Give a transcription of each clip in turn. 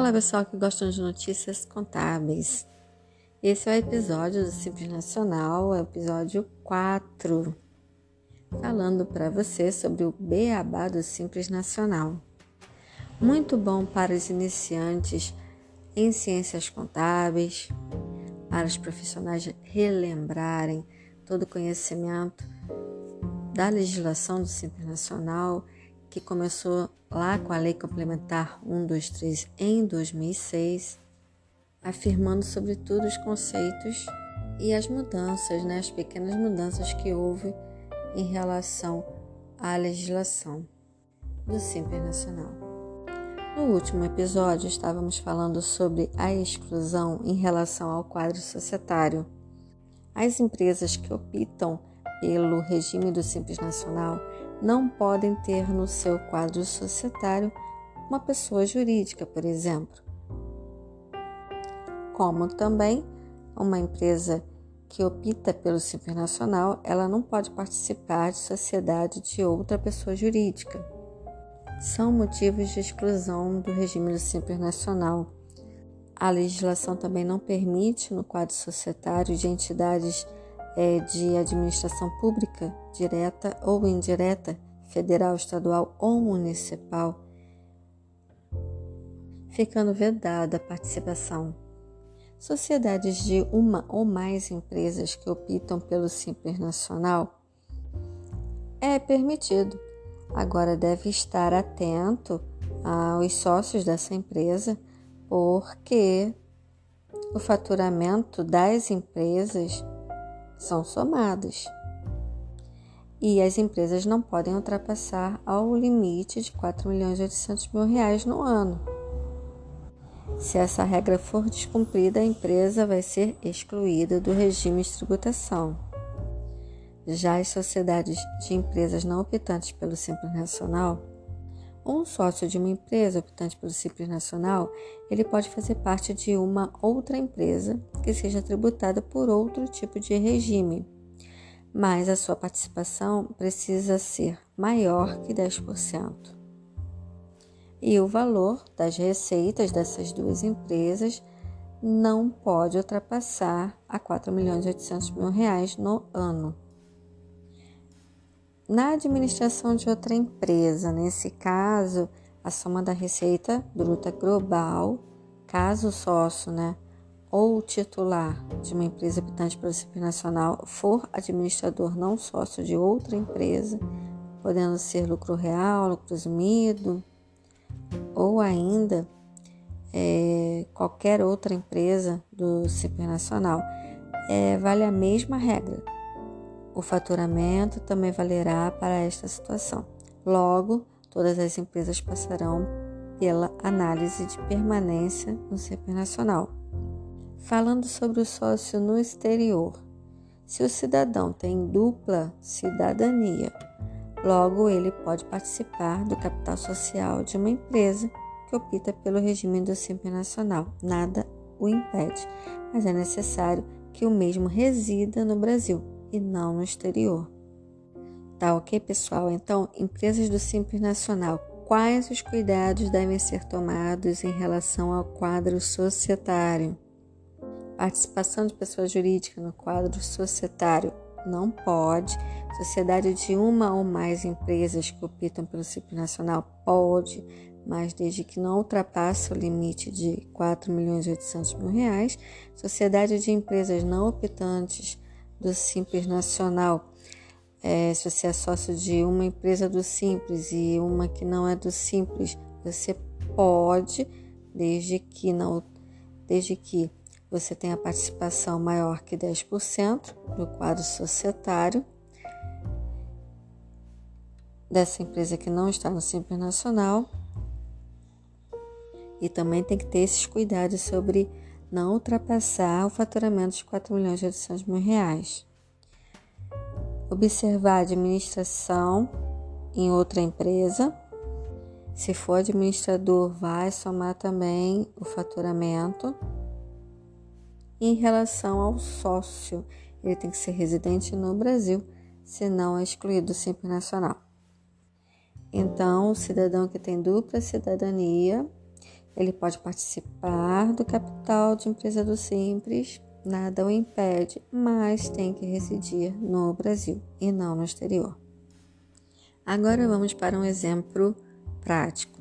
Olá, pessoal que gostam de notícias contábeis. Esse é o episódio do Simples Nacional, é o episódio 4, falando para você sobre o beabá do Simples Nacional. Muito bom para os iniciantes em ciências contábeis, para os profissionais relembrarem todo o conhecimento da legislação do Simples Nacional que começou lá com a Lei Complementar 123 em 2006, afirmando sobretudo os conceitos e as mudanças, né, as pequenas mudanças que houve em relação à legislação do Simples Nacional. No último episódio, estávamos falando sobre a exclusão em relação ao quadro societário. As empresas que optam pelo regime do Simples Nacional não podem ter no seu quadro societário uma pessoa jurídica, por exemplo. Como também uma empresa que opta pelo Simples Nacional, ela não pode participar de sociedade de outra pessoa jurídica. São motivos de exclusão do regime do Simples Nacional. A legislação também não permite, no quadro societário de entidades é, de administração pública, direta ou indireta, federal, estadual ou municipal, ficando vedada a participação. Sociedades de uma ou mais empresas que optam pelo Simples Nacional é permitido. Agora deve estar atento aos sócios dessa empresa, porque o faturamento das empresas são somados. E as empresas não podem ultrapassar ao limite de 4 milhões e 800 mil reais no ano. Se essa regra for descumprida, a empresa vai ser excluída do regime de tributação. Já as sociedades de empresas não optantes pelo Simples Nacional, um sócio de uma empresa optante pelo Simples Nacional, ele pode fazer parte de uma outra empresa que seja tributada por outro tipo de regime, mas a sua participação precisa ser maior que 10%. E o valor das receitas dessas duas empresas não pode ultrapassar a 4 milhões 800 mil reais no ano na administração de outra empresa. Nesse caso, a soma da receita bruta global, caso sócio, né, ou titular de uma empresa habitante pelo Simples Nacional for administrador não sócio de outra empresa, podendo ser lucro real, lucro presumido, ou ainda é, qualquer outra empresa do Simples Nacional, é, vale a mesma regra o faturamento também valerá para esta situação. Logo, todas as empresas passarão pela análise de permanência no CP Nacional. Falando sobre o sócio no exterior, se o cidadão tem dupla cidadania, logo ele pode participar do capital social de uma empresa que opta pelo regime do Simples Nacional. Nada o impede, mas é necessário que o mesmo resida no Brasil e não no exterior. Tá ok, pessoal? Então, empresas do Simples Nacional, quais os cuidados devem ser tomados em relação ao quadro societário? Participação de pessoa jurídica no quadro societário não pode. Sociedade de uma ou mais empresas que optam pelo Simples Nacional pode, mas desde que não ultrapasse o limite de 4 milhões 800 mil reais. Sociedade de empresas não optantes do Simples Nacional. É, se você é sócio de uma empresa do Simples e uma que não é do Simples, você pode, desde que não, desde que você tenha participação maior que 10% do quadro societário dessa empresa que não está no Simples Nacional. E também tem que ter esses cuidados sobre não ultrapassar o faturamento de 4 milhões e 800 mil reais. Observar a administração em outra empresa. Se for administrador, vai somar também o faturamento. Em relação ao sócio, ele tem que ser residente no Brasil, senão é excluído do Simples Nacional. Então, o cidadão que tem dupla cidadania ele pode participar do capital de empresa do Simples, nada o impede, mas tem que residir no Brasil e não no exterior. Agora vamos para um exemplo prático.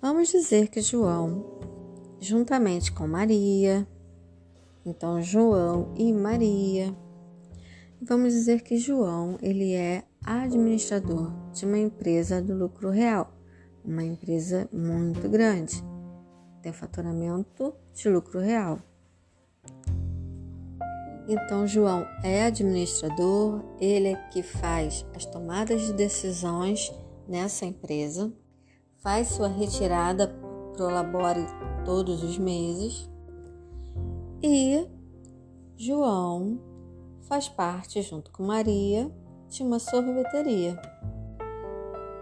Vamos dizer que João, juntamente com Maria, então João e Maria, vamos dizer que João ele é administrador de uma empresa do lucro real, uma empresa muito grande, tem faturamento de lucro real. Então, João é administrador, ele é que faz as tomadas de decisões nessa empresa, faz sua retirada pro labore todos os meses e João faz parte, junto com Maria, de uma sorveteria.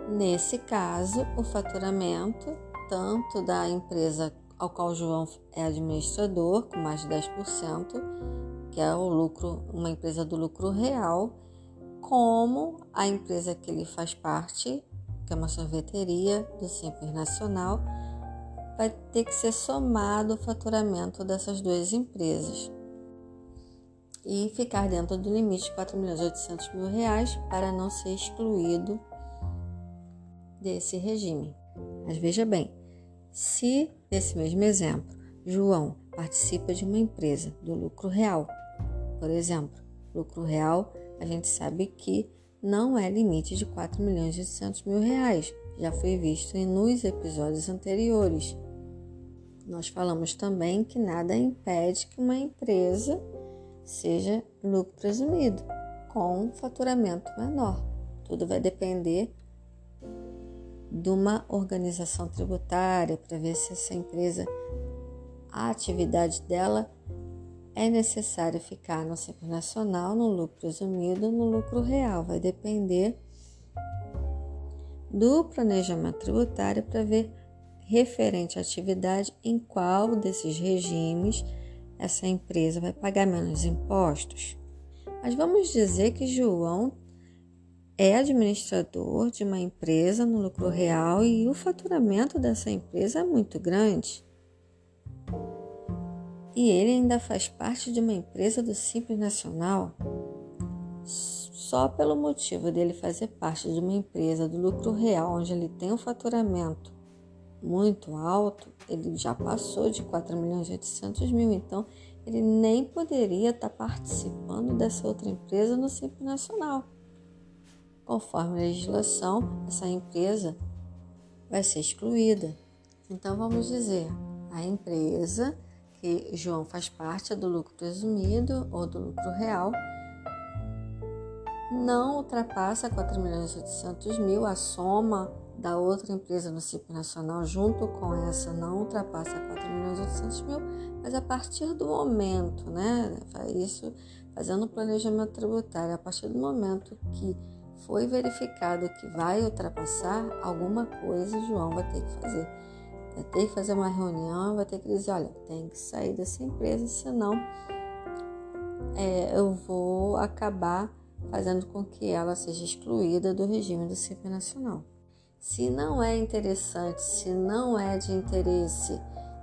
Nesse caso, o faturamento, tanto da empresa ao qual João é administrador, com mais de 10%, que é o lucro, uma empresa do lucro real, como a empresa que ele faz parte, que é uma sorveteria do Simples Nacional, vai ter que ser somado o faturamento dessas duas empresas e ficar dentro do limite de 4 milhões 800 mil reais para não ser excluído desse regime. Mas veja bem, se nesse mesmo exemplo João participa de uma empresa do lucro real por exemplo, lucro real, a gente sabe que não é limite de 4 milhões e 800 mil reais. Já foi visto nos episódios anteriores. Nós falamos também que nada impede que uma empresa seja lucro presumido, com faturamento menor. Tudo vai depender de uma organização tributária para ver se essa empresa, a atividade dela é necessário ficar no Simples Nacional, no lucro presumido, no lucro real. Vai depender do planejamento tributário para ver referente à atividade em qual desses regimes essa empresa vai pagar menos impostos. Mas vamos dizer que João é administrador de uma empresa no lucro real e o faturamento dessa empresa é muito grande. E ele ainda faz parte de uma empresa do Simples Nacional. Só pelo motivo dele fazer parte de uma empresa do lucro real, onde ele tem um faturamento muito alto, ele já passou de 4 milhões e 800 mil, então ele nem poderia estar participando dessa outra empresa no Simples Nacional. Conforme a legislação, essa empresa vai ser excluída. Então vamos dizer, a empresa que João faz parte do lucro presumido ou do lucro real, não ultrapassa 4 milhões e 800 mil, a soma da outra empresa no CIP nacional junto com essa não ultrapassa 4 milhões e 800 mil, mas a partir do momento, né, isso fazendo o planejamento tributário, a partir do momento que foi verificado que vai ultrapassar alguma coisa, João vai ter que fazer Vai ter que fazer uma reunião, vai ter que dizer, olha, tem que sair dessa empresa, senão é, eu vou acabar fazendo com que ela seja excluída do regime do CIP nacional. Se não é interessante, se não é de interesse,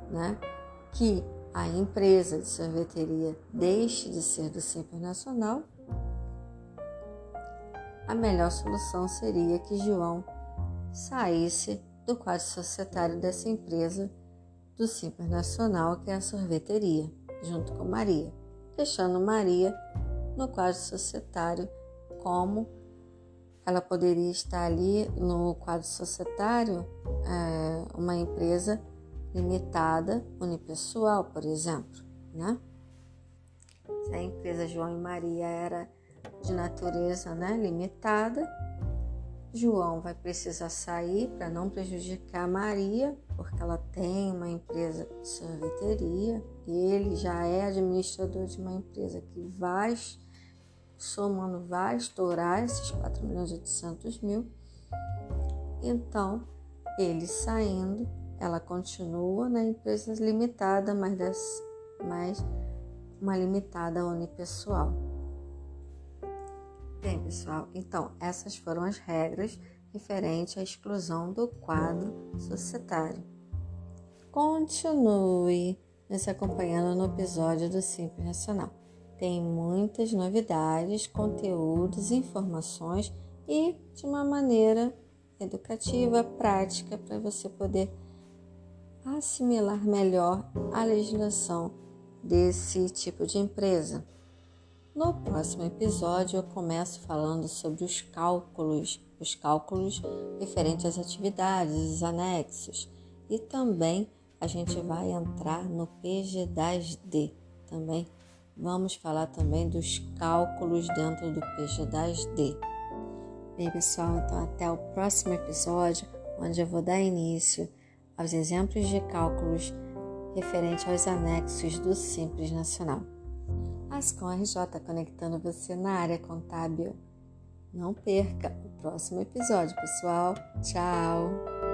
né, que a empresa de sorveteria deixe de ser do Simples Nacional, a melhor solução seria que João saísse do quadro societário dessa empresa do Simples Nacional, que é a sorveteria, junto com Maria, deixando Maria no quadro societário como ela poderia estar ali no quadro societário, é, uma empresa limitada, unipessoal, por exemplo, né? Se a empresa João e Maria era de natureza né, limitada, João vai precisar sair para não prejudicar Maria, porque ela tem uma empresa de sorveteria e ele já é administrador de uma empresa que vai, somando, vai estourar esses 4 milhões e 800 mil. Então, ele saindo, ela continua na empresa limitada, mas, das, mas uma limitada unipessoal. Bem, pessoal, então essas foram as regras referentes à exclusão do quadro societário. continue nos acompanhando no episódio do Simples Nacional. Tem muitas novidades, conteúdos, informações e de uma maneira educativa, prática, para você poder assimilar melhor a legislação desse tipo de empresa. No próximo episódio, eu começo falando sobre os cálculos, os cálculos referentes às atividades, os anexos, e também a gente vai entrar no PG10D também. Vamos falar também dos cálculos dentro do PG10D. Bem, pessoal, então até o próximo episódio, onde eu vou dar início aos exemplos de cálculos referente aos anexos do Simples Nacional. Ascom RJ conectando você na área contábil. Não perca o próximo episódio, pessoal. Tchau!